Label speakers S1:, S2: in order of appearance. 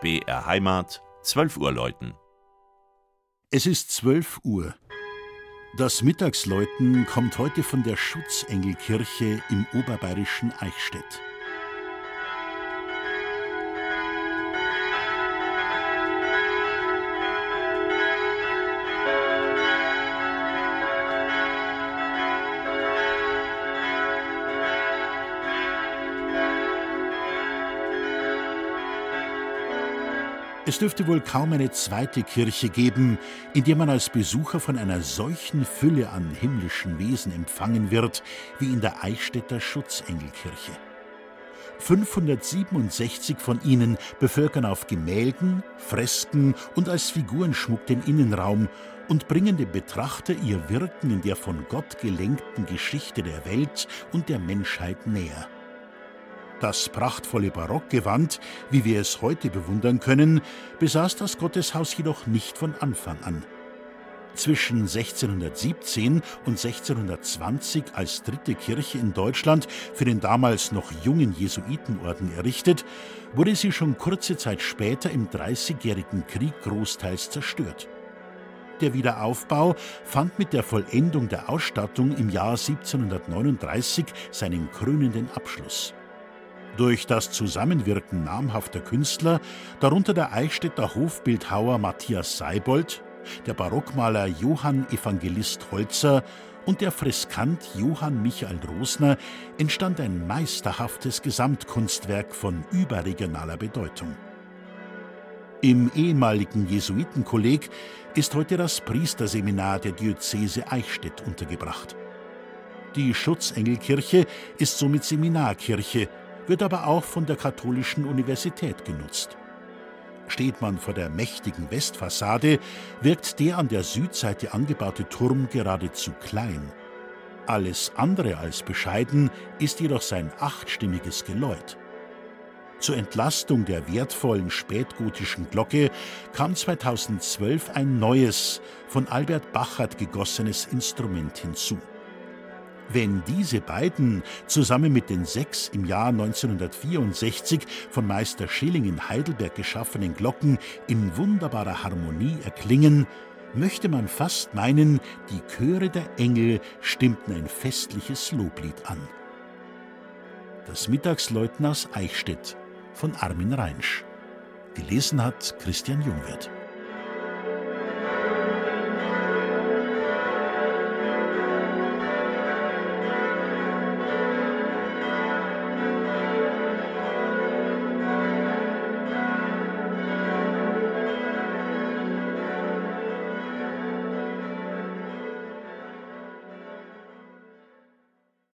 S1: BR Heimat, 12 Uhr läuten.
S2: Es ist 12 Uhr. Das Mittagsläuten kommt heute von der Schutzengelkirche im oberbayerischen Eichstätt. Es dürfte wohl kaum eine zweite Kirche geben, in der man als Besucher von einer solchen Fülle an himmlischen Wesen empfangen wird wie in der Eichstätter Schutzengelkirche. 567 von ihnen bevölkern auf Gemälden, Fresken und als Figurenschmuck den Innenraum und bringen dem Betrachter ihr Wirken in der von Gott gelenkten Geschichte der Welt und der Menschheit näher. Das prachtvolle Barockgewand, wie wir es heute bewundern können, besaß das Gotteshaus jedoch nicht von Anfang an. Zwischen 1617 und 1620 als dritte Kirche in Deutschland für den damals noch jungen Jesuitenorden errichtet, wurde sie schon kurze Zeit später im Dreißigjährigen Krieg großteils zerstört. Der Wiederaufbau fand mit der Vollendung der Ausstattung im Jahr 1739 seinen krönenden Abschluss. Durch das Zusammenwirken namhafter Künstler, darunter der Eichstätter Hofbildhauer Matthias Seibold, der Barockmaler Johann Evangelist Holzer und der Freskant Johann Michael Rosner, entstand ein meisterhaftes Gesamtkunstwerk von überregionaler Bedeutung. Im ehemaligen Jesuitenkolleg ist heute das Priesterseminar der Diözese Eichstätt untergebracht. Die Schutzengelkirche ist somit Seminarkirche wird aber auch von der Katholischen Universität genutzt. Steht man vor der mächtigen Westfassade, wirkt der an der Südseite angebaute Turm geradezu klein. Alles andere als bescheiden ist jedoch sein achtstimmiges Geläut. Zur Entlastung der wertvollen spätgotischen Glocke kam 2012 ein neues, von Albert Bachert gegossenes Instrument hinzu. Wenn diese beiden zusammen mit den sechs im Jahr 1964 von Meister Schilling in Heidelberg geschaffenen Glocken in wunderbarer Harmonie erklingen, möchte man fast meinen, die Chöre der Engel stimmten ein festliches Loblied an. Das Mittagsläuten Eichstätt von Armin Reinsch. Gelesen hat Christian Jungwirth.